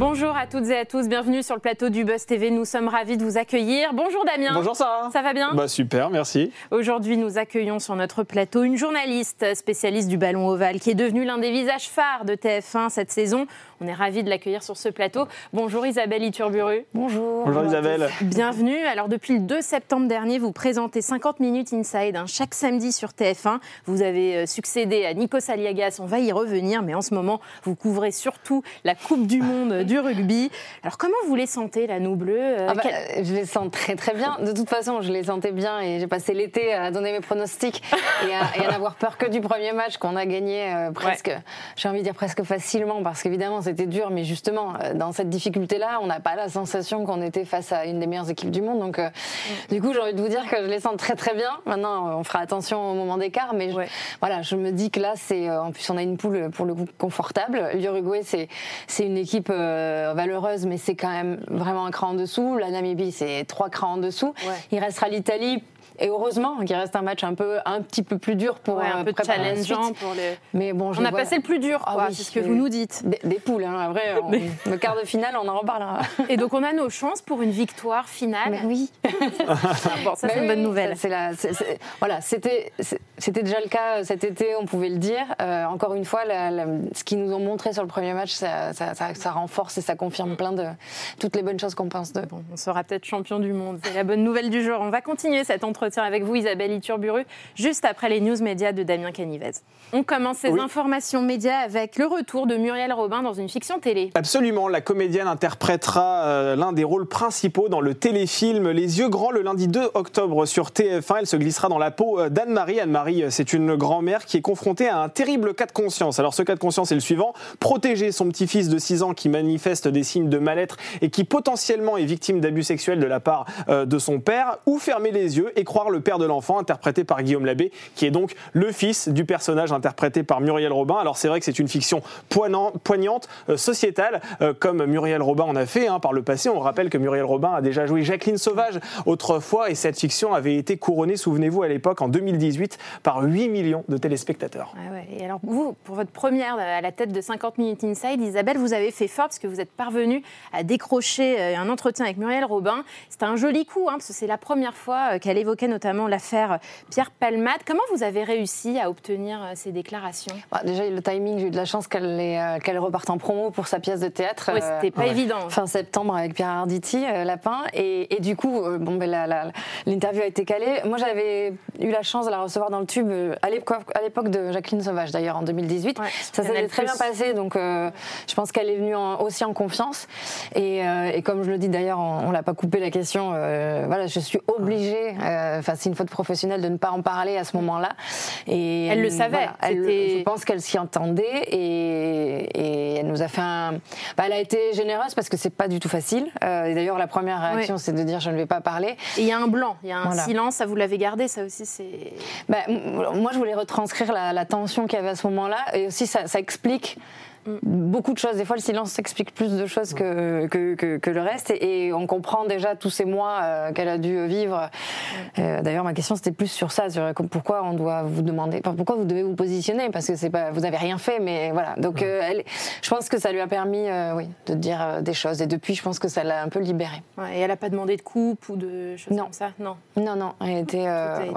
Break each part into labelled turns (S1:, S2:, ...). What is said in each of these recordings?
S1: Bonjour à toutes et à tous, bienvenue sur le plateau du Buzz TV. Nous sommes ravis de vous accueillir. Bonjour Damien.
S2: Bonjour Sarah.
S1: Ça va bien?
S2: Bah super, merci.
S1: Aujourd'hui, nous accueillons sur notre plateau une journaliste spécialiste du ballon ovale qui est devenue l'un des visages phares de TF1 cette saison. On est ravis de l'accueillir sur ce plateau. Bonjour Isabelle Iturburu.
S3: Bonjour.
S2: Bonjour Isabelle.
S1: Bienvenue. Alors depuis le 2 septembre dernier, vous présentez 50 minutes inside hein, chaque samedi sur TF1. Vous avez euh, succédé à Nikos Aliagas, on va y revenir, mais en ce moment, vous couvrez surtout la Coupe du Monde du rugby. Alors comment vous les sentez, la nous Euh,
S3: Ah bah,
S1: quel-
S3: Je les sens très très bien. De toute façon, je les sentais bien et j'ai passé l'été à donner mes pronostics et à, et à n'avoir peur que du premier match qu'on a gagné euh, presque, j'ai envie de dire presque facilement parce qu'évidemment c'était dur, mais justement euh, dans cette difficulté-là, on n'a pas la sensation qu'on était face à une des meilleures équipes du monde. Donc euh, du coup, j'ai envie de vous dire que je les sens très très bien. Maintenant, on fera attention au moment d'écart, mais je-
S1: Ouais.
S3: voilà, je me dis que là, c'est en plus on a une poule pour le coup confortable. L'Uruguay, c'est c'est une équipe euh, valeureuse, mais c'est quand même vraiment un cran en dessous. La Namibie, c'est trois crans en dessous.
S1: Ouais.
S3: Il restera l'Italie. Et heureusement qu'il reste un match un peu un petit peu plus dur pour
S1: Ouais, un
S3: euh,
S1: peu challengeant pour le...
S3: Mais bon,
S1: On a
S3: vois-
S1: passé le plus dur,
S3: Ah oui,
S1: c'est ce que vous nous dites.
S3: des, des poules. Hein, après, on- le quart de finale, on en reparlera.
S1: Et donc on a nos chances pour une victoire finale.
S3: Mais oui.
S1: Bon, ça c'est une
S3: oui,
S1: bonne nouvelle.
S3: ça, voilà, c'était c'était déjà le cas cet été, on pouvait le dire. Euh, encore une fois, la- la- ce qu'ils nous ont montré sur le premier match, ça, ça- ça- ça renforce et ça confirme plein de toutes les bonnes choses qu'on pense d'eux.
S1: Bon, on sera peut-être champion du monde. C'est la bonne nouvelle du jour. On va continuer cet entretien avec vous, Isabelle Iturburu, juste après les news médias de Damien Canivez. On commence ces
S2: Oui.
S1: informations médias avec le retour de Muriel Robin dans une fiction télé.
S2: Absolument, la comédienne interprétera euh, l'un des rôles principaux dans le téléfilm Les yeux grands le lundi 2 octobre sur TF1. Elle se glissera dans la peau euh, d'Anne-Marie. Anne-Marie, euh, c'est une grand-mère qui est confrontée à un terrible cas de conscience. Alors ce cas de conscience est le suivant, protéger son petit-fils de 6 ans qui manifeste des signes de mal-être et qui potentiellement est victime d'abus sexuels de la part euh, de son père, ou fermer les yeux et croire le père de l'enfant, interprété par Guillaume Labbé, qui est donc le fils du personnage interprété par Muriel Robin. Alors c'est vrai que c'est une fiction poignant- poignante, euh, sociétale, comme Muriel Robin en a fait hein, par le passé. On rappelle que Muriel Robin a déjà joué Jacqueline Sauvage autrefois, et cette fiction avait été couronnée, souvenez-vous, à l'époque, en 2018, par 8 millions de téléspectateurs.
S1: Ah ouais. Et alors vous, pour votre première à la tête de 50 minutes inside, Isabelle, vous avez fait fort parce que vous êtes parvenue à décrocher euh, un entretien avec Muriel Robin. C'était un joli coup, hein, parce que c'est la première fois euh, qu'elle évoquait notamment l'affaire Pierre Palmade. Comment vous avez réussi à obtenir euh, ces déclarations?
S3: Bah, déjà, le timing, j'ai eu de la chance qu'elle euh, reparte en promo pour sa pièce de théâtre. Euh,
S1: C'était pas évident.
S3: fin septembre avec Pierre Arditi, euh, Lapin. Et, et du coup, euh, bon, ben, l'interview a été calée. Moi, j'avais eu la chance de la recevoir dans le euh, à l'époque, de Jacqueline Sauvage, d'ailleurs, en 2018.
S1: Ouais,
S3: ça s'est très bien passé. Donc, euh, je pense qu'elle est venue en- aussi en confiance. Et, euh, et comme je le dis d'ailleurs, on, on l'a pas coupé la question. euh, voilà, je suis obligée, enfin, c'est une faute professionnelle, de ne pas en parler à ce moment-là. Et
S1: Elle le savait,
S3: voilà, elle-
S1: c'était-
S3: je pense qu'elle s'y entendait et, et elle nous a fait un. bah, elle a été généreuse parce que c'est pas du tout facile. Et d'ailleurs, la première réaction, c'est de dire je ne vais pas parler.
S1: Il y a un blanc, il y a un
S3: Voilà.
S1: silence, ça vous l'avez gardé, ça aussi c'est...
S3: Bah, moi, je voulais retranscrire la, tension qu'il y avait à ce moment-là et aussi ça explique. Beaucoup de choses. Des fois, le silence explique plus de choses que, que, que- que le reste. Et, et on comprend déjà tous ces mois euh, qu'elle a dû vivre. Euh, D'ailleurs, ma question, c'était plus sur ça. Sur pourquoi on doit vous demander. enfin, pourquoi vous devez vous positionner? Parce que c'est pas, vous n'avez rien fait. Mais voilà. Donc, euh, elle, je pense que ça lui a permis oui, de dire des choses. Et depuis, je pense que ça l'a un peu libérée.
S1: Ouais, et elle n'a pas demandé de coupe ou de choses
S3: Non.
S1: comme ça? Non.
S3: Non, non, elle était,
S1: a été,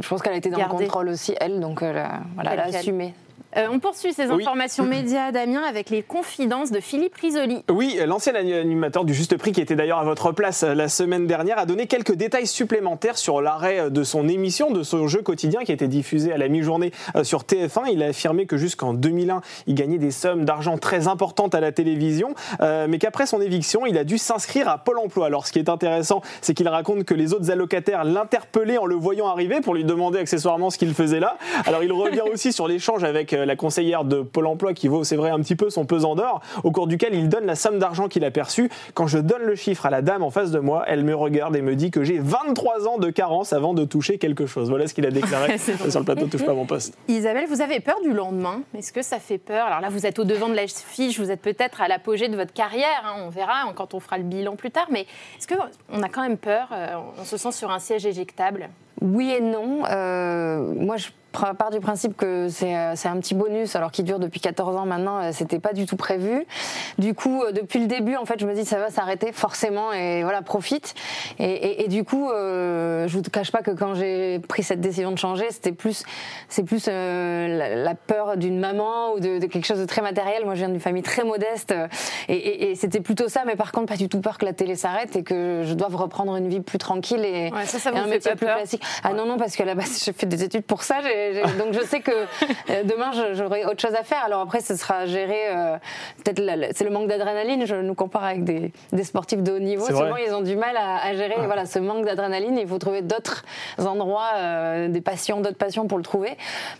S3: Je pense qu'elle a été dans le contrôle aussi, elle, donc voilà, elle a
S1: Tel quel.
S3: assumé.
S1: Euh, on poursuit ces
S2: Oui.
S1: informations médias, Damien, avec les confidences de Philippe Risoli.
S2: Oui, l'ancien animateur du Juste Prix, qui était d'ailleurs à votre place euh, la semaine dernière, a donné quelques détails supplémentaires sur l'arrêt euh, de son émission, de son jeu quotidien qui été diffusé à la mi-journée euh, sur TF1. Il a affirmé que jusqu'en 2001, il gagnait des sommes d'argent très importantes à la télévision, euh, mais qu'après son éviction, il a dû s'inscrire à Pôle emploi. Alors, ce qui est intéressant, c'est qu'il raconte que les autres allocataires l'interpellaient en le voyant arriver pour lui demander accessoirement ce qu'il faisait là. Alors, il revient aussi sur l'échange avec la conseillère de Pôle emploi qui vaut, c'est vrai, un petit peu son pesant d'or, au cours duquel il donne la somme d'argent qu'il a perçue. Quand je donne le chiffre à la dame en face de moi, elle me regarde et me dit que j'ai 23 ans de carence avant de toucher quelque chose. Voilà ce qu'il a déclaré sur le plateau Touche pas mon poste.
S1: Isabelle, vous avez peur du lendemain? Est-ce que ça fait peur? Alors là, vous êtes au devant de la fiche, vous êtes peut-être à l'apogée de votre carrière, hein, on verra quand on fera le bilan plus tard, mais est-ce qu'on a quand même peur euh, On se sent sur un siège éjectable?
S3: Oui et non. Euh, moi, je part du principe que euh, c'est un petit bonus, alors qu'il dure depuis 14 ans maintenant, euh, c'était pas du tout prévu. Du coup, euh, depuis le début, en fait, je me dis ça va s'arrêter forcément et voilà, profite. Et, et, du coup, euh, je vous cache pas que quand j'ai pris cette décision de changer, c'était plus, c'est plus la, peur d'une maman ou de, de, quelque chose de très matériel. Moi, je viens d'une famille très modeste et, et c'était plutôt ça, mais par contre, pas du tout peur que la télé s'arrête et que je doive reprendre une vie plus tranquille et,
S1: ouais, ça, ça
S3: un
S1: métier
S3: plus classique. Ah non, non, parce qu'à la base, j'ai fait des études pour ça donc je sais que euh, demain j'aurai autre chose à faire. Alors après, ce sera géré. Euh, peut-être c'est le manque d'adrénaline. Je nous compare avec des, des, sportifs de haut niveau. Souvent, ils ont du mal à, gérer voilà ce manque d'adrénaline. Il faut trouver d'autres endroits, euh, des passions, d'autres passions pour le trouver.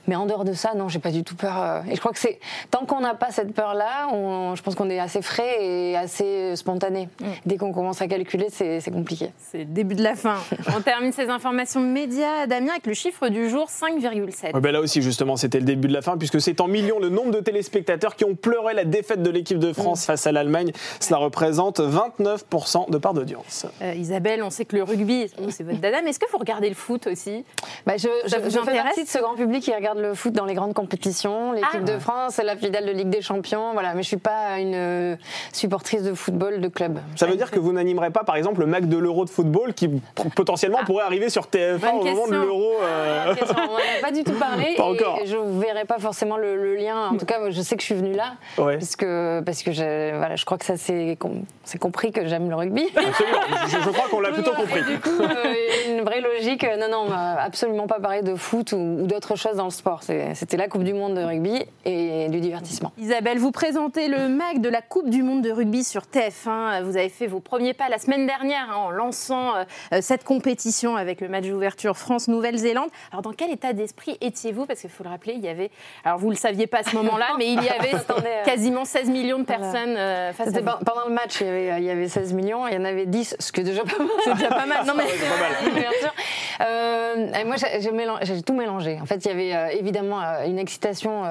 S3: Mais en dehors de ça, non, j'ai pas du tout peur. et je crois que c'est tant qu'on n'a pas cette peur-là, je pense qu'on est assez frais et assez spontané. Mm. Dès qu'on commence à calculer, c'est compliqué.
S1: C'est le début de la fin. On termine ces informations médias, Damien, avec le chiffre du jour 5,7
S2: ben là aussi, justement, c'était le début de la fin, puisque c'est en millions le nombre de téléspectateurs qui ont pleuré la défaite de l'équipe de France face à l'Allemagne. Cela représente 29% de part d'audience.
S1: Euh, Isabelle, on sait que le rugby, c'est votre dada, mais est-ce que vous regardez le foot aussi?
S3: Bah, Je, je, je fais partie de ce grand public qui regarde le foot dans les grandes compétitions. L'équipe ah. de France, c'est la fidèle de Ligue des Champions, voilà, mais je suis pas une euh, supportrice de football de club.
S2: Ça veut dire que vous n'animerez pas, par exemple, le Mac de l'Euro de football qui potentiellement ah. pourrait arriver sur TF1 au moment de l'Euro
S3: euh... du tout parler.
S2: Pas encore.
S3: Et je ne verrai pas forcément le, lien. En tout cas, je sais que je suis venue là. Parce que, parce que je, voilà, je crois que ça c'est compris que j'aime le rugby.
S2: Absolument. je, crois qu'on l'a plutôt compris.
S3: du coup, euh, une vraie logique. Non, non, on m'a absolument pas parlé de foot ou, d'autres choses dans le sport. C'était la Coupe du Monde de rugby et du divertissement.
S1: Isabelle, vous présentez le MAC de la Coupe du Monde de rugby sur TF1. Vous avez fait vos premiers pas la semaine dernière hein, en lançant euh, cette compétition avec le match d'ouverture France-Nouvelle-Zélande. Alors, dans quel état d'esprit étiez-vous Parce qu'il faut le rappeler, il y avait, alors vous le saviez pas à ce moment-là, mais il y avait euh, quasiment 16 millions de personnes euh, face à
S3: Pendant le match, il y, avait, il y, avait, 16 millions, il y en avait 10, ce qui est déjà pas mal.
S1: C'est déjà pas mal. Non, mais
S3: bien sûr. Euh, moi, j'ai tout mélangé. En fait, il y avait évidemment une excitation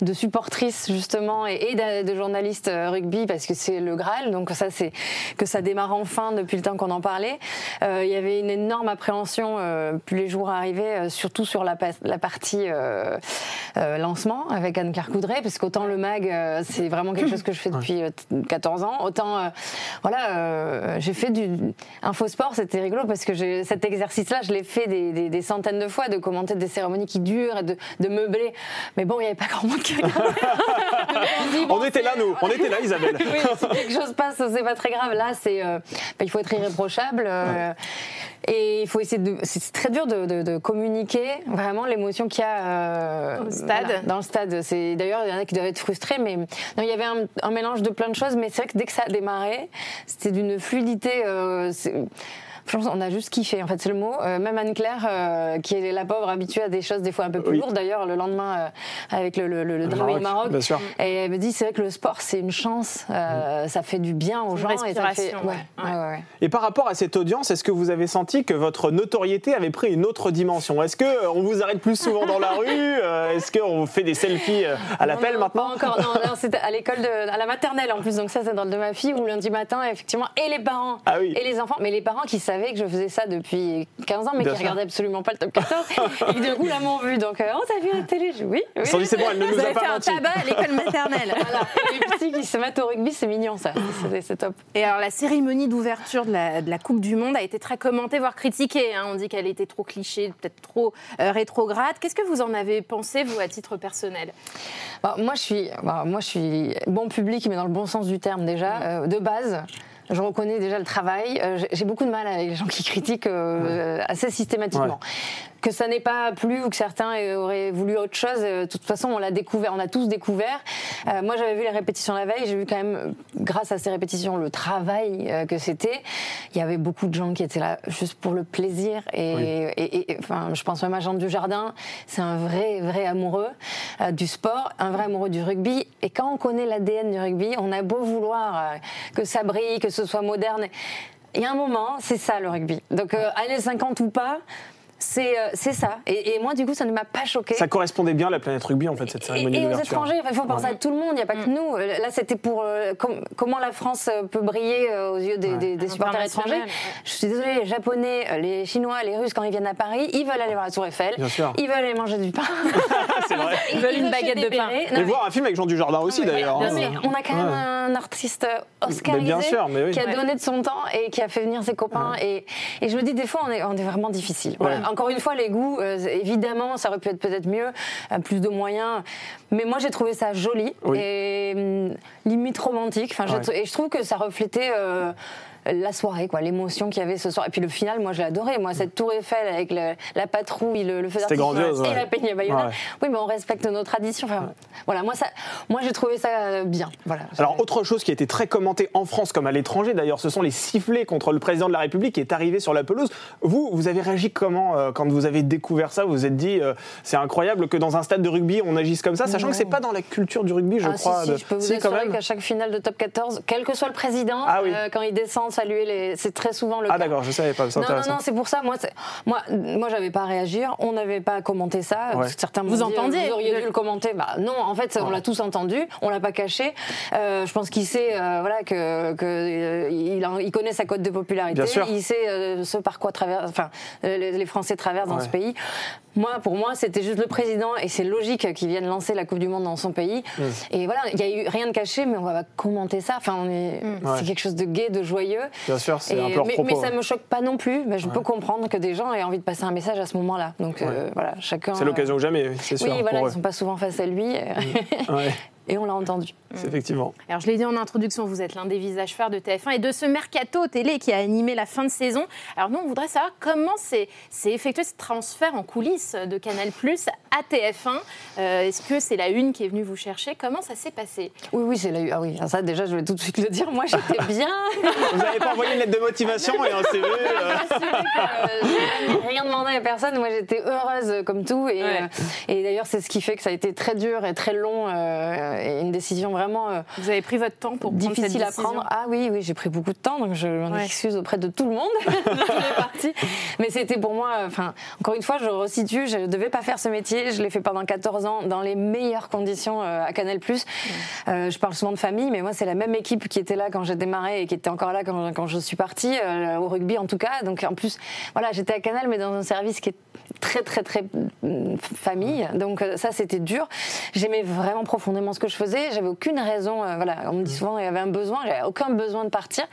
S3: de supportrices, justement, et, de, journalistes rugby, parce que c'est le Graal. Donc, ça, c'est que ça démarre enfin depuis le temps qu'on en parlait. il y avait une énorme appréhension, plus les jours arrivaient, surtout sur la, la partie euh, euh, lancement avec Anne-Claire Coudray, parce qu'autant le mag, euh, c'est vraiment quelque chose que je fais depuis 14 ans, autant voilà, j'ai fait du infosport, c'était rigolo parce que cet exercice-là, je l'ai fait des, centaines de fois, de commenter des cérémonies qui durent et de, meubler. Mais bon, il n'y avait pas grand monde qui regardait.
S2: on, était là, nous, on était là, Isabelle.
S3: oui, si quelque chose passe, c'est pas très grave. Là, c'est, bah, il faut être irréprochable. Et il faut essayer de. C'est très dur de, communiquer vraiment l'émotion qu'il y a
S1: euh, dans le stade.
S3: dans le stade. C'est d'ailleurs il y en a qui doivent être frustrés, mais non, il y avait un, mélange de plein de choses. Mais c'est vrai que dès que ça a démarré, c'était d'une fluidité. Euh, on a juste kiffé, en fait, c'est le mot. Euh, même Anne-Claire, euh, qui est la pauvre habituée à des choses des fois un peu plus lourdes, d'ailleurs, le lendemain, euh, avec le, le, le, drame au Maroc. Et elle me dit, c'est vrai que le sport, c'est une chance, mm. ça fait du bien aux gens.
S1: Et, ça fait...
S2: et par rapport à cette audience, est-ce que vous avez senti que votre notoriété avait pris une autre dimension? Est-ce qu'on vous arrête plus souvent dans la rue Est-ce qu'on fait des selfies à l'appel maintenant
S3: Pas encore, non, c'était à l'école, à la maternelle en plus, donc ça, c'est dans le de ma fille, où lundi matin, effectivement, et les parents,
S2: ah
S3: et les enfants, mais les parents qui savent que je faisais ça depuis 15 ans, mais qui ne regardaient absolument pas le top 14. et du coup, là, m'ont vu. Donc, euh, oh, t'as vu la télé? Oui. oui.
S2: Dit, c'est bon, elle ne nous
S1: Vous
S2: a
S1: avez
S2: pas
S1: fait un tabac à l'école maternelle.
S3: voilà. les petits qui se mettent au rugby, c'est mignon, ça. C'est top.
S1: Et alors, la cérémonie d'ouverture de la, de la, Coupe du Monde a été très commentée, voire critiquée. Hein. On dit qu'elle était trop cliché, peut-être trop euh, rétrograde. Qu'est-ce que vous en avez pensé, vous, à titre personnel?
S3: Bah, moi, je suis, bah, moi, je suis bon public, mais dans le bon sens du terme déjà, euh, de base je reconnais déjà le travail. Euh, j'ai beaucoup de mal avec les gens qui critiquent euh, assez systématiquement. Que ça n'ait pas plu ou que certains auraient voulu autre chose. De toute façon, on l'a découvert, on a tous découvert. moi, j'avais vu les répétitions la veille, j'ai vu quand même, grâce à ces répétitions, le travail que c'était. Il y avait beaucoup de gens qui étaient là juste pour le plaisir. Et, enfin, je pense même à Jean Dujardin, c'est un vrai, vrai amoureux du sport, un vrai amoureux du rugby. Et quand on connaît l'ADN du rugby, on a beau vouloir que ça brille, que ce soit moderne. Il y a un moment, c'est ça le rugby. Donc, euh, années 50 ou pas, euh, c'est ça. Et, moi, du coup, ça ne m'a pas choqué.
S2: Ça correspondait bien à la planète rugby, en fait, cette cérémonie
S3: Et, et aux étrangers, il faut penser à tout le monde, il n'y a pas que mm. nous. Euh, là, c'était pour euh, comment la France peut briller aux yeux des, supporters étrangers. Je suis désolée, les Japonais, les Chinois, les Russes, quand ils viennent à Paris, ils veulent aller voir la Tour Eiffel. Ils veulent aller manger du pain.
S2: c'est vrai.
S1: Ils veulent une baguette de pain.
S2: Et voir un film avec Jean Dujardin aussi, d'ailleurs.
S3: Hein. On a quand même un artiste oscarisé qui a donné de son temps et qui a fait venir ses copains. Et, je me dis, des fois, on est, on est vraiment difficile. Encore une fois, les goûts euh, évidemment, ça aurait pu être peut-être mieux, euh, plus de moyens. Mais moi, j'ai trouvé ça joli et hum, limite romantique. Enfin, Et je trouve que ça reflétait. Euh, la soirée, quoi, l'émotion qu'il y avait ce soir. Et puis le final, moi j'ai adoré. Moi, cette tour Eiffel avec la patrouille, le, le feu
S2: d'artifice
S3: et la peigne Bayona. Oui, mais on respecte nos traditions. Enfin, voilà, moi, ça, moi j'ai trouvé ça bien. Voilà.
S2: Alors, autre chose qui a été très commentée en France comme à l'étranger, d'ailleurs, ce sont les sifflets contre le président de la République qui est arrivé sur la pelouse. Vous, vous avez réagi comment euh, quand vous avez découvert ça? Vous vous êtes dit, euh, c'est incroyable que dans un stade de rugby, on agisse comme ça, sachant que c'est pas dans la culture du rugby, je
S3: ah,
S2: crois.
S3: Si, si, je peux vous assurer qu'à chaque finale de top 14, quel que soit le président, ah euh, quand il descend saluer les. C'est très souvent le
S2: ah, cas. Ah d'accord, je savais pas.
S3: Non, non, non, c'est pour ça. Moi, moi, moi, j'avais pas à réagir. On n'avait pas à commenter ça. Certains
S1: vous entendiez
S3: Vous auriez dû le commenter. Bah non, en fait, on l'a tous entendu. On l'a pas caché. Euh, je pense qu'il sait, euh, voilà, que, que euh, il, il, connaît sa cote de popularité. Il sait ce par quoi travers, enfin, les Français traversent dans ce pays. Moi, pour moi, c'était juste le président et c'est logique qu'il vienne lancer la Coupe du Monde dans son pays. Mm. Et voilà, il n'y a eu rien de caché, mais on va commenter ça. Enfin, on est, mm. c'est quelque chose de gai, de joyeux.
S2: Bien sûr, c'est un
S3: peu mais, mais, ça me choque pas non plus. Mais je peux comprendre que des gens aient envie de passer un message à ce moment-là. Donc euh, voilà, chacun.
S2: C'est l'occasion ou jamais, c'est sûr.
S3: Oui, voilà, ils sont pas souvent face à lui. Et on l'a entendu.
S2: Effectivement.
S1: Alors, je l'ai dit en introduction, vous êtes l'un des visages phares de TF1 et de ce mercato télé qui a animé la fin de saison. Alors, nous, on voudrait savoir comment s'est effectué ce transfert en coulisses de Canal Plus à TF1. Euh, est-ce que c'est la une qui est venue vous chercher? Comment ça s'est passé?
S3: Oui, oui, c'est la une. Ah oui, ça, déjà, je vais tout de suite le dire. Moi, j'étais bien.
S2: vous n'avez pas envoyé une lettre de motivation et un CV
S3: euh... Rien demandé à personne. Moi, j'étais heureuse comme tout. Et, euh, et d'ailleurs, c'est ce qui fait que ça a été très dur et très long et une décision vraiment. Euh,
S1: Vous avez pris votre temps pour
S3: difficile à prendre. Ah oui, oui, j'ai pris beaucoup de temps, donc je m'en excuse auprès de tout le monde, Mais c'était pour moi, enfin, encore une fois, je resitue, je ne devais pas faire ce métier. Je l'ai fait pendant 14 ans dans les meilleures conditions euh, à Canal+. Euh, je parle souvent de famille, mais moi, c'est la même équipe qui était là quand j'ai démarré et qui était encore là quand, quand je suis partie, au rugby en tout cas. Donc en plus, voilà, j'étais à Canal, mais dans un service qui est très, très, très mm, famille. Donc ça, c'était dur. J'aimais vraiment profondément ce que je faisais. J'avais aucune raison. Euh, voilà, on me dit souvent il y avait un besoin. J'avais aucun besoin de partir.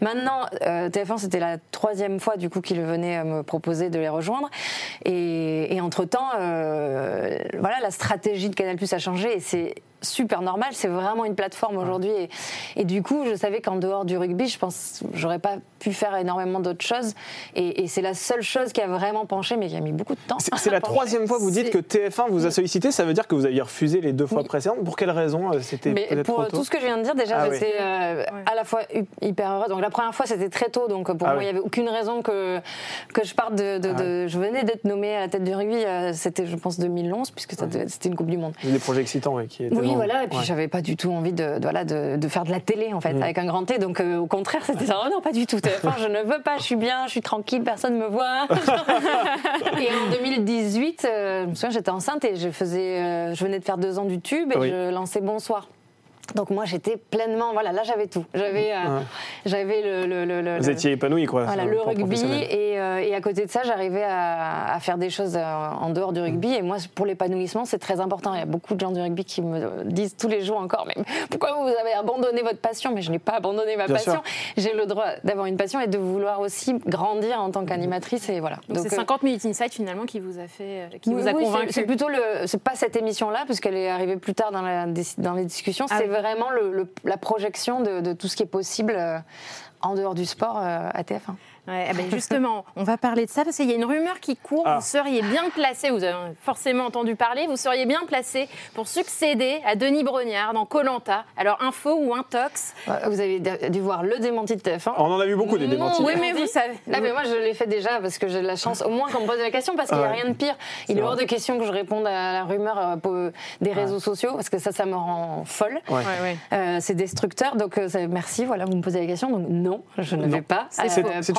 S3: Maintenant, euh, TF1 c'était la troisième fois du coup qu'il venait me proposer de les rejoindre. Et, entre temps, euh, voilà, la stratégie de Canal Plus a changé et c'est super normal. C'est vraiment une plateforme aujourd'hui. Et, du coup, je savais qu'en dehors du rugby, je pense j'aurais pas pu faire énormément d'autres choses. Et, c'est la seule chose qui a vraiment penché, mais qui a mis beaucoup de temps.
S2: C'est la troisième fois que vous dites que TF1 vous a sollicité. Ça veut dire que vous aviez refusé les deux fois précédentes. Pour quelle raison euh, C'était
S3: pour tout ce que je viens de dire, déjà, ah j'étais euh, à la fois hyper heureuse. Donc la première fois, c'était très tôt. Donc pour ah moi, il n'y avait aucune raison que, que je parte de. Ah je venais d'être nommée à la tête du rugby. Euh, c'était, je pense, 2011, puisque c'était une Coupe du Monde.
S2: Des projets excitants qui étaient
S3: oui, voilà. Et puis, j'avais pas du tout envie de, voilà, de, de, faire de la télé, en fait, mm. avec un grand T. Donc, euh, au contraire, c'était ça. Oh non, pas du tout. je ne veux pas, je suis bien, je suis tranquille, personne ne me voit. et en 2018, euh, je me souviens, j'étais enceinte et je, faisais, euh, je venais de faire deux ans du tube et je lançais Bonsoir. Donc moi j'étais pleinement voilà là j'avais tout. J'avais euh, j'avais le, le, le,
S2: vous étiez épanoui quoi
S3: voilà le rugby et, euh, et, à côté de ça j'arrivais à, à, faire des choses euh, en dehors du rugby. Et moi pour l'épanouissement c'est très important. Il y a beaucoup de gens du rugby qui me disent tous les jours encore mais pourquoi vous avez abandonné votre passion? Mais je n'ai pas abandonné ma passion. j'ai le droit d'avoir une passion et de vouloir aussi grandir en tant qu'animatrice et voilà.
S1: Donc c'est 50 minutes inside finalement qui vous a fait qui vous a convaincu.
S3: c'est plutôt le c'est pas cette émission là parce qu'elle est arrivée plus tard dans la dans les discussions. Ah c'est vraiment la projection de, tout ce qui est possible euh, en dehors du sport à TF1.
S1: Ouais, eh ben justement, on va parler de ça parce qu'il y a une rumeur qui court.
S2: Ah.
S1: Vous seriez bien placé, vous avez forcément entendu parler, vous seriez bien placé pour succéder à Denis Brognard dans Colanta. Alors info ou intox
S3: Vous avez dû voir le démenti de TF1.
S2: On en a vu beaucoup des
S3: Non,
S2: démentis.
S1: Oui, mais vous savez.
S3: Là, mais moi, je l'ai fait déjà parce que j'ai de la chance, au moins qu'on me pose la question, parce qu'il n'y a rien de pire. Il est hors de question que je réponde à la rumeur euh, des réseaux sociaux, parce que ça, ça me rend folle.
S2: Ouais.
S1: Ouais, ouais.
S3: Euh, c'est destructeur, donc euh, merci, voilà, vous me posez la question. Donc non, je ne
S2: Non.
S3: vais pas.
S2: C'est-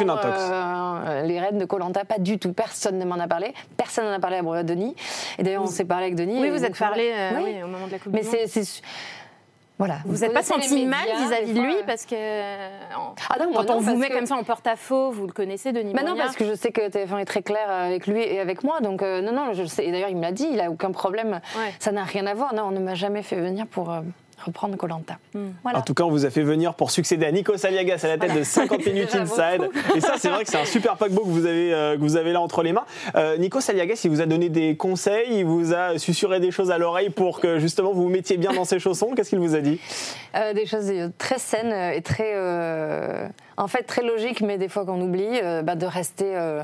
S2: une.
S3: Euh, les rênes de Colanta, pas du tout. Personne ne m'en a parlé. Personne n'en a parlé à Denis. Et d'ailleurs, on s'est parlé avec Denis.
S1: Oui, vous êtes parlé euh,
S3: Oui.
S1: oui, au moment de la Coupe
S3: Mais
S1: du Monde.
S3: c'est. Voilà.
S1: Vous n'êtes pas senti mal vis-à-vis de lui
S3: fois,
S1: parce que euh,
S3: Ah non,
S1: quand
S3: non,
S1: on vous met
S3: que-
S1: comme ça en porte-à-faux, vous le connaissez, Denis
S3: Bah non, parce que je sais que TF1 est très clair avec lui et avec moi. Donc, euh, non, non, je le sais. Et d'ailleurs, il me l'a dit, il a aucun problème.
S1: Ouais.
S3: Ça n'a rien à voir. Non, on ne m'a jamais fait venir pour euh, reprendre Colanta.
S1: Hmm.
S3: Voilà.
S2: En tout cas, on vous a fait venir pour succéder à Nico Saliagas à la tête de 50 minutes inside. Et ça, c'est vrai que c'est un super paquebot que vous avez, euh, que vous avez là entre les mains. Euh, Nico Saliagas, il vous a donné des conseils, il vous a susurré des choses à l'oreille pour que justement vous vous mettiez bien dans ses chaussons. Qu'est-ce qu'il vous a dit?
S3: Euh, des choses très saines et très, euh, en fait, très logiques, mais des fois qu'on oublie, euh, bah, de rester euh,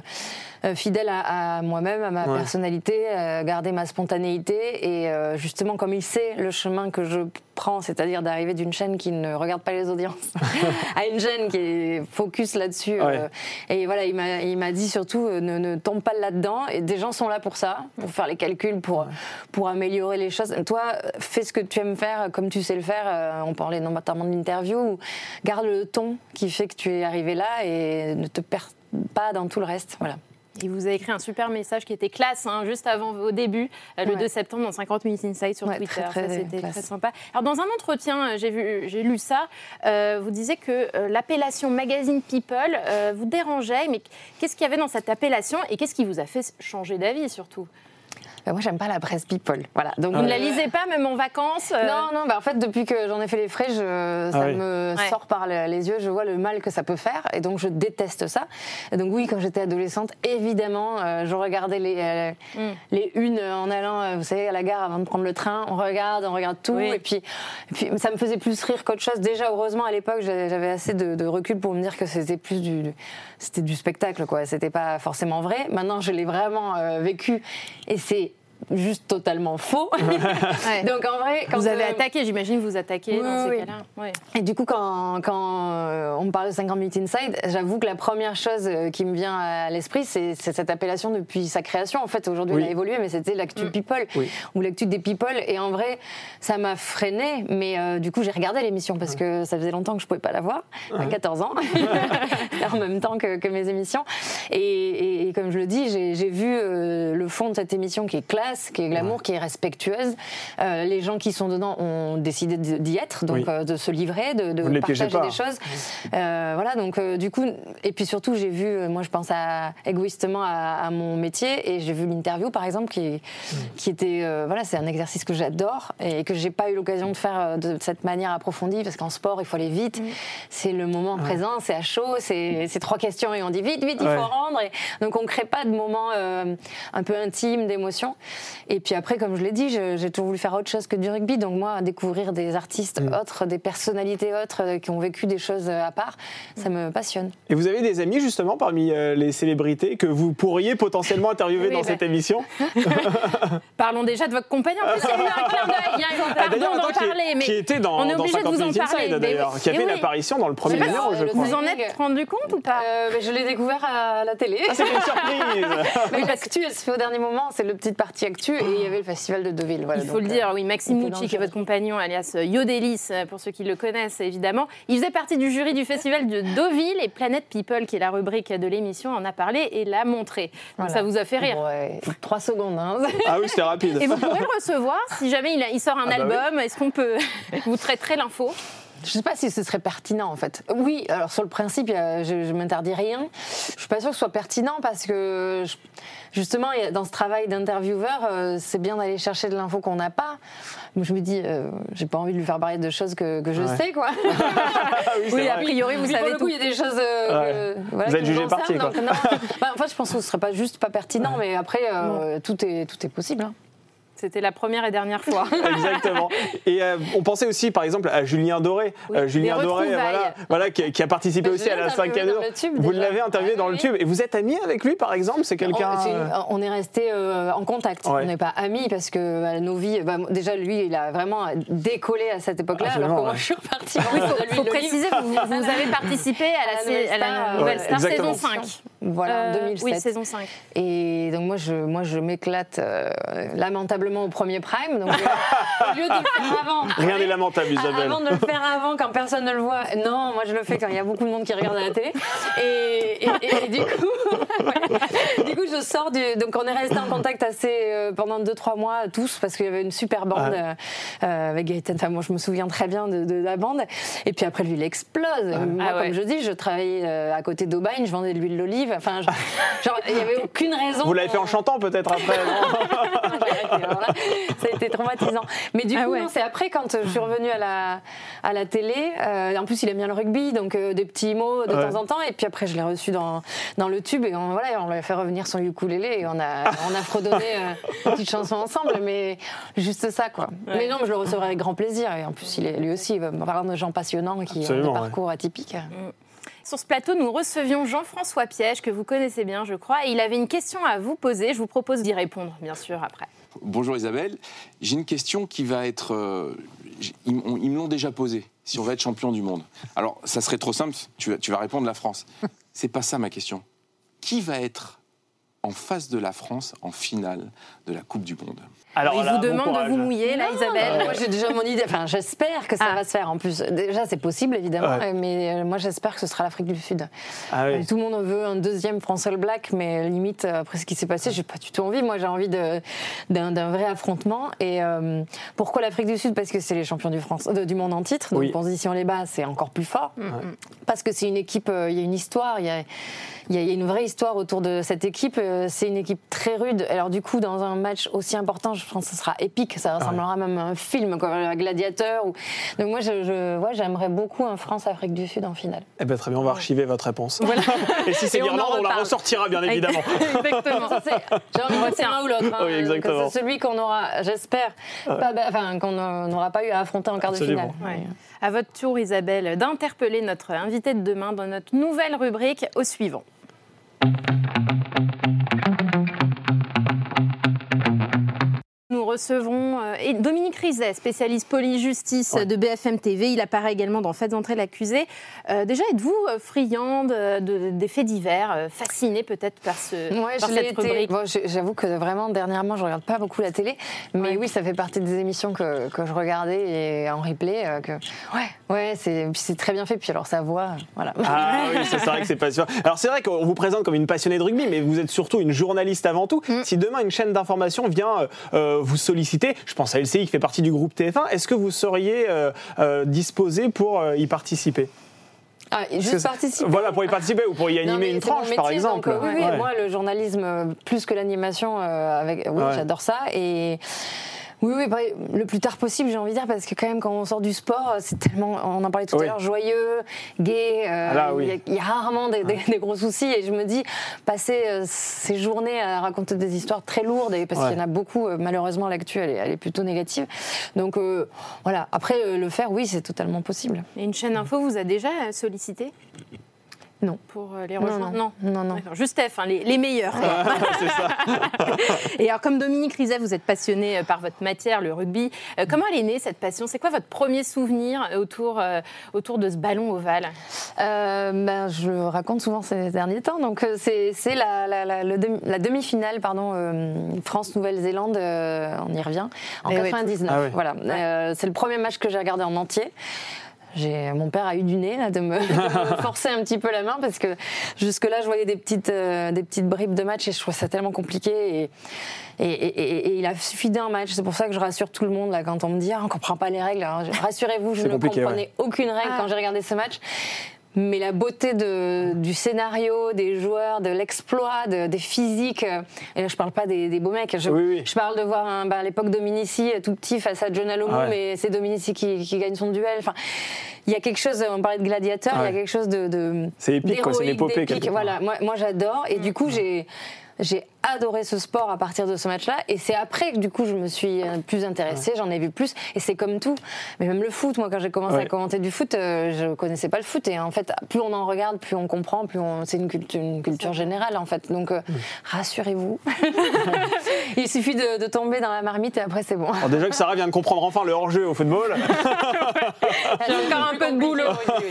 S3: euh, fidèle à, à moi-même, à ma
S2: Ouais.
S3: personnalité, euh, garder ma spontanéité et justement, comme il sait le chemin que je prends, c'est-à-dire d'arriver d'une chaîne qui ne regarde pas les audiences à une chaîne qui est focus là-dessus.
S2: Ouais.
S3: et voilà, il m'a, dit surtout ne, ne tombe pas là-dedans. Et des gens sont là pour ça, pour faire les calculs, pour, pour améliorer les choses. Toi, fais ce que tu aimes faire comme tu sais le faire. On parlait notamment de l'interview. Garde le ton qui fait que tu es arrivé là et ne te perds pas dans tout le reste. Voilà.
S1: Il vous a écrit un super message qui était classe, hein, juste avant, au début, euh, le
S3: Ouais.
S1: 2 septembre, dans 50 Minutes Inside sur
S3: Ouais,
S1: Twitter. c'était très sympa. Alors, dans un entretien, euh, j'ai lu ça, euh, vous disiez que euh, l'appellation Magazine People euh, vous dérangeait, mais qu'est-ce qu'il y avait dans cette appellation et qu'est-ce qui vous a fait changer d'avis, surtout?
S3: Euh, moi, j'aime pas la presse people. Voilà. Donc,
S1: Vous ne la lisez pas, même en vacances euh,
S3: Non, non, bah en fait, depuis que j'en ai fait les frais, je, ça
S2: Ah oui.
S3: me
S1: Ouais.
S3: sort par le- les yeux, je vois le mal que ça peut faire, et donc je déteste ça. Et donc oui, quand j'étais adolescente, évidemment, euh, je regardais les, euh,
S1: Mm.
S3: les unes en allant, euh, vous savez, à la gare avant de prendre le train, on regarde, on regarde tout,
S1: Oui.
S3: et, puis, et puis ça me faisait plus rire qu'autre chose. Déjà, heureusement, à l'époque, j'avais j'avais assez de, de recul pour me dire que c'était plus du, c'était du spectacle, quoi. C'était pas forcément vrai. Maintenant, je l'ai vraiment euh, vécu, et c'est juste totalement faux.
S1: Ouais.
S3: Donc en vrai, quand
S1: vous avez
S3: euh,
S1: attaqué, j'imagine, vous attaquez
S3: Oui,
S1: dans ces
S3: oui.
S1: cas-là. Ouais.
S3: et du coup, quand, quand euh, on me parle de 50 minutes inside, j'avoue que la première chose euh, qui me vient à l'esprit, c'est cette appellation depuis sa création. En fait, aujourd'hui,
S2: Oui.
S3: elle a évolué, mais c'était l'actu people
S2: Oui.
S3: ou l'actu des people. Et en vrai, ça m'a freiné, mais euh, du coup, j'ai regardé l'émission parce que ça faisait longtemps que je pouvais pas la voir, à 14 ans, en même temps que, que mes émissions. Et, et- et comme je le dis, j'ai j'ai vu euh, le fond de cette émission qui est classe, qui est glamour, qui est respectueuse. Euh, les gens qui sont dedans ont décidé d'y être, donc
S2: Oui.
S3: euh, de se livrer, de, de
S2: ne
S3: partager des choses. Euh, voilà, donc du coup, et puis surtout, j'ai vu, moi je pense à, égoïstement à, à mon métier, et j'ai vu l'interview par exemple, qui, qui était, voilà, c'est un exercice que j'adore et que j'ai pas eu l'occasion de faire de cette manière approfondie, parce qu'en sport, il faut aller vite. C'est le moment présent, c'est à chaud, c'est trois questions et on dit vite, vite, il faut rendre. Et donc on crée pas de moments un peu intimes, d'émotions. Et puis après, comme je l'ai dit, j'ai toujours voulu faire autre chose que du rugby. Donc moi, découvrir des artistes autres, des personnalités autres euh, qui ont vécu des choses euh, à part, ça me passionne.
S2: Et vous avez des amis justement parmi euh, les célébrités que vous pourriez potentiellement interviewer
S1: Oui,
S2: dans
S1: bah.
S2: cette émission
S1: Parlons déjà de votre compagnon. En plus, il y a eu un clin d'œil. hein,
S2: Ah,
S1: Pardon d'en
S2: qui,
S1: parler, mais
S2: qui était dans,
S1: on est obligé de
S2: 50
S1: vous en
S2: Minutes
S1: parler.
S2: Inside
S1: mais
S2: d'ailleurs, qui a
S1: Et
S2: fait
S1: oui.
S2: l'apparition dans le premier numéro, je crois.
S1: Vous en êtes rendu compte ou pas
S3: Euh, mais je l'ai découvert à la télé.
S2: Ah, c'est une surprise
S3: Mais l'actu, elle se fait au dernier moment, c'est le petite partie actu, et il y avait le festival de Deauville. Voilà,
S1: Il faut
S3: donc,
S1: le dire,
S3: euh,
S1: oui, Maxime Moucci, qui est votre compagnon, alias euh, Yodelis, euh, pour ceux qui le connaissent évidemment. Il faisait partie du jury du festival de Deauville et Planète People, qui est la rubrique de l'émission, en a parlé et l'a montré. Donc
S3: Voilà.
S1: ça vous a fait rire.
S3: Ouais, trois secondes. Hein.
S2: Ah oui, c'était rapide.
S1: Et vous pourrez le recevoir si jamais il, a- il sort un
S2: Ah bah oui.
S1: album. Est-ce qu'on peut vous traiterez l'info?
S3: Je sais pas si ce serait pertinent en fait. Oui, alors sur le principe, je, je m'interdis rien. Je suis pas sûre que ce soit pertinent parce que je- justement, dans ce travail d'intervieweur, euh, c'est bien d'aller chercher de l'info qu'on n'a pas. Donc, je me dis, euh, j'ai pas envie de lui faire parler de choses que, que je
S2: Ouais.
S3: sais quoi.
S2: Oui,
S1: a priori, vous
S3: Puis pour
S1: savez
S3: le
S1: tout.
S3: coup, il y a des choses. euh, que- voilà,
S2: Vous êtes jugé parti, quoi.
S3: donc non. Bah, en fait, je pense que ce serait pas juste pas pertinent, mais après, euh, tout est tout est possible. hein.
S1: C'était la première et dernière fois.
S2: Exactement. Et euh, on pensait aussi, par exemple, à Julien Doré.
S1: Oui,
S2: Euh, Julien Doré, voilà, voilà, qui, a- qui a participé
S3: Bah,
S2: aussi à la
S3: interviewé
S2: 5
S3: dans le tube,
S2: Vous
S3: déjà.
S2: l'avez interviewé
S3: Ah,
S2: dans le tube. Et vous êtes ami avec lui, par exemple? C'est quelqu'un.
S3: On,
S2: euh,
S3: on est resté euh, en contact.
S2: Ouais.
S3: On n'est pas amis parce que bah, nos vies. bah, déjà, lui, il a vraiment décollé à cette époque-là, alors
S2: Absolument,
S3: que moi, je suis repartie.
S1: Il faut, préciser, vous, vous avez participé à la, Nouvelle Star saison
S2: exactement.
S1: 5.
S3: Voilà,
S1: Euh,
S3: 2007.
S1: Oui, saison 5.
S3: Et donc moi je, moi, je m'éclate euh, au premier prime. Donc, euh, au lieu de le faire avant.
S2: Rien n'est lamentable,
S3: Ah,
S2: Isabelle.
S3: Avant de le faire avant, quand personne ne le voit. Non, moi je le fais quand il y a beaucoup de monde qui regarde à la télé. Et, et- et- et du coup, du coup, je sors du. Donc on est resté en contact assez euh, pendant 2-3 mois tous parce qu'il y avait une super bande
S2: Ouais.
S3: euh, avec Gaëtan. Enfin, moi je me souviens très bien de, de la bande. Et puis après lui, il explose. Moi,
S1: Ah ouais.
S3: comme je dis, je travaillais euh, à côté d'Aubagne, je vendais de l'huile d'olive. Enfin, genre, il n'y avait aucune raison.
S2: Vous l'avez fait en chantant peut-être après non
S3: là, ça a été traumatisant. Mais du
S1: Ah
S3: coup,
S1: ouais.
S3: non, c'est après quand je suis revenue à la, à la télé. euh, en plus, il aime bien le rugby, donc euh, des petits mots de
S2: Ouais.
S3: temps en temps. Et puis après, je l'ai reçu dans, dans le tube et on, voilà, on lui a fait revenir son ukulélé et on a, on a fredonné euh, une petite chanson ensemble. Mais juste ça, quoi. Mais non, mais je le recevrai avec grand plaisir. Et en plus, il est, lui aussi, il va me parler de gens passionnants qui
S2: Absolument,
S3: ont
S2: ouais.
S3: des parcours atypiques.
S1: Sur ce plateau, nous recevions Jean-François Piège, que vous connaissez bien, je crois, et il avait une question à vous poser. Je vous propose d'y répondre, bien sûr, après.
S4: Bonjour Isabelle, j'ai une question qui va être... euh, ils, me l'ont déjà posée, si on va être champion du monde. Alors, ça serait trop simple, tu vas, tu vas répondre la France. C'est pas ça ma question. Qui va être en face de la France en finale de la Coupe du Monde?
S2: Alors
S1: il
S2: là,
S1: vous
S2: bon
S1: demande de vous mouiller, là, Isabelle.
S3: Moi, j'ai déjà mon idée. Enfin, j'espère que ça
S1: Ah.
S3: va se faire. En plus, déjà, c'est possible, évidemment.
S2: Ouais.
S3: Mais euh, moi, j'espère que ce sera l'Afrique du Sud.
S2: Ah oui.
S3: Euh, Tout le monde veut un deuxième France All Black, mais limite, euh, après ce qui s'est passé, j'ai pas du tout envie. Moi, j'ai envie d'un vrai affrontement. Et euh, pourquoi l'Afrique du Sud? Parce que c'est les champions du, France, de- du monde en titre. Donc,
S2: Oui.
S3: position les bas, c'est encore plus fort. Parce que c'est une équipe, euh, il y a une histoire, il y a, y a- il y a une vraie histoire autour de cette équipe. Euh, C'est une équipe très rude. Alors, du coup, dans un match aussi important, je pense que ce sera épique. Ça ressemblera même à un film, comme un gladiateur. Ou... Donc, moi, je, je- ouais, j'aimerais beaucoup un France-Afrique du Sud en finale.
S2: Eh ben, très bien, on va archiver votre réponse. Et si c'est
S1: Et on
S2: l'Irlande, on, la ressortira bien évidemment.
S1: Exactement.
S3: Ça, c'est- un ou l'autre. hein.
S2: Oui, exactement.
S3: C'est celui qu'on aura, j'espère, pas- enfin, qu'on n'aura pas eu à affronter en quart
S2: Absolument.
S3: de finale.
S1: Ouais. À votre tour, Isabelle, d'interpeller notre invité de demain dans notre nouvelle rubrique au suivant. Nous recevrons euh, et Dominique Rizet, spécialiste police-justice
S2: Ouais.
S1: de BFM TV. Il apparaît également dans Faites entrer l'accusé. Euh, déjà, êtes-vous euh, friande euh, de- des faits divers, fascinée peut-être par, ce,
S3: Ouais,
S1: par
S3: je l'ai
S1: cette
S3: été.
S1: rubrique
S3: Bon, J'avoue que vraiment, dernièrement, je regarde pas beaucoup la télé. Mais
S1: Ouais.
S3: oui, ça fait partie des émissions que, que je regardais et en replay. euh, que... Ouais, ouais c'est très bien fait. Puis alors, sa voix, voilà.
S2: Ah oui, ça, c'est vrai que c'est passionnant. Alors c'est vrai qu'on vous présente comme une passionnée de rugby, mais vous êtes surtout une journaliste avant tout.
S1: Mm.
S2: Si demain une chaîne d'information vient euh, vous solliciter, je pense à LCI qui fait partie du groupe TF1, est-ce que vous seriez euh, euh, disposé pour euh, y participer?
S3: Ah, juste participer?
S2: Voilà, pour y participer ou pour y animer une tranche, par exemple.
S3: donc, oui, oui,
S2: Ouais.
S3: moi, le journalisme, plus que l'animation, euh, avec, oui,
S2: Ouais.
S3: j'adore ça. Et oui, oui, bah, le plus tard possible, j'ai envie de dire, parce que quand même, quand on sort du sport, c'est tellement, on en parlait tout
S2: Oui.
S3: à l'heure, joyeux, gai. euh,
S2: Ah oui.
S3: il, y a, il y a rarement des, des- des gros soucis. Et je me dis, passer euh, ces journées à raconter des histoires très lourdes, et parce
S2: Ouais.
S3: qu'il y en a beaucoup, euh, malheureusement, l'actu, elle, est- elle est plutôt négative. Donc euh, voilà, après, euh, le faire, oui, c'est totalement possible.
S1: Et une chaîne info vous a déjà sollicité?
S3: Non.
S1: Pour euh, les
S3: Non,
S1: rejoindre
S3: non, non, non.
S1: D'accord. Juste Steph, hein, les, les meilleurs. quoi.
S2: c'est ça.
S1: Et alors, comme Dominique Rizet, vous êtes passionné euh, par votre matière, le rugby. Euh, comment elle est née, cette passion? C'est quoi votre premier souvenir autour, euh, autour de ce ballon ovale?
S3: Euh, ben, je raconte souvent ces derniers temps. Donc, c'est c'est la, la, la, le demi- la demi-finale pardon, euh, France-Nouvelle-Zélande, euh, on y revient, en
S1: Eh oui.
S3: 99.
S2: Ah oui.
S3: Voilà. Euh, c'est le premier match que j'ai regardé en entier. J'ai- Mon père a eu du nez là, de, me, de me forcer un petit peu la main parce que jusque-là, je voyais des petites, euh, des petites bribes de match et je trouvais ça tellement compliqué. Et, et, et- et- et il a suffi d'un match. C'est pour ça que je rassure tout le monde là, quand on me dit ah, on comprend pas les règles. Je- Rassurez-vous, je ne comprenais aucune règle
S1: Ah.
S3: quand j'ai regardé ce match. Mais la beauté de, du scénario, des joueurs, de l'exploit, de- des physiques. euh, Et là, je parle pas des, des beaux mecs. Je,
S2: Oui, oui.
S3: je parle de voir un, bah, à l'époque Dominici euh, tout petit face à John Alomo,
S2: Ah ouais.
S3: mais c'est Dominici qui, qui gagne son duel. Enfin, il y a quelque chose. On parlait de gladiateur. Il
S2: Ouais.
S3: y a quelque chose de. de
S2: C'est épique, quoi, c'est une épopée.
S3: Voilà, moi, moi j'adore. Et du coup, j'ai. J'ai adoré ce sport à partir de ce match-là. Et c'est après que du coup je me suis euh, plus intéressée, j'en ai vu plus. Et c'est comme tout. Mais même le foot, moi quand j'ai commencé
S2: Ouais.
S3: à commenter du foot, euh, je connaissais pas le foot. Et en fait, plus on en regarde, plus on comprend, plus on... c'est une culture, une culture générale en fait. Donc euh, rassurez-vous. Il suffit de, de tomber dans la marmite et après c'est bon.
S2: Alors déjà que Sarah vient de comprendre enfin le hors-jeu au football.
S1: J'ai encore un peu de boulot.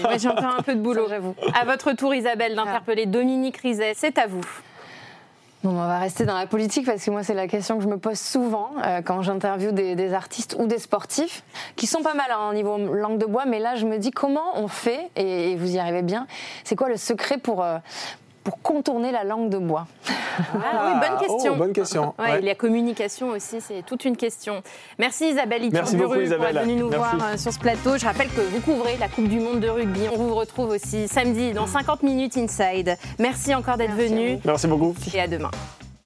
S1: Ouais, J'ai encore un peu de boulot.
S3: J'avoue.
S1: À votre tour, Isabelle, d'interpeller Dominique Rizet. C'est à vous.
S3: Bon, on va rester dans la politique parce que moi, c'est la question que je me pose souvent euh, quand j'interviewe des, artistes ou des sportifs qui sont pas mal hein, au niveau langue de bois. Mais là, je me dis comment on fait, et, et vous y arrivez bien, c'est quoi le secret pour, euh, pour contourner la langue de bois
S1: Ah oui, bonne question.
S2: Oh, bonne question.
S1: Ouais,
S2: Ouais.
S1: et la communication aussi, c'est toute une question. Merci Isabelle
S2: Merci beaucoup,
S1: pour
S2: Isabelle.
S1: être venue nous
S2: Merci.
S1: voir euh, sur ce plateau. Je rappelle que vous couvrez la Coupe du Monde de rugby. On vous retrouve aussi samedi dans 50 minutes Inside. Merci encore d'être venu
S2: Merci beaucoup.
S1: et à demain.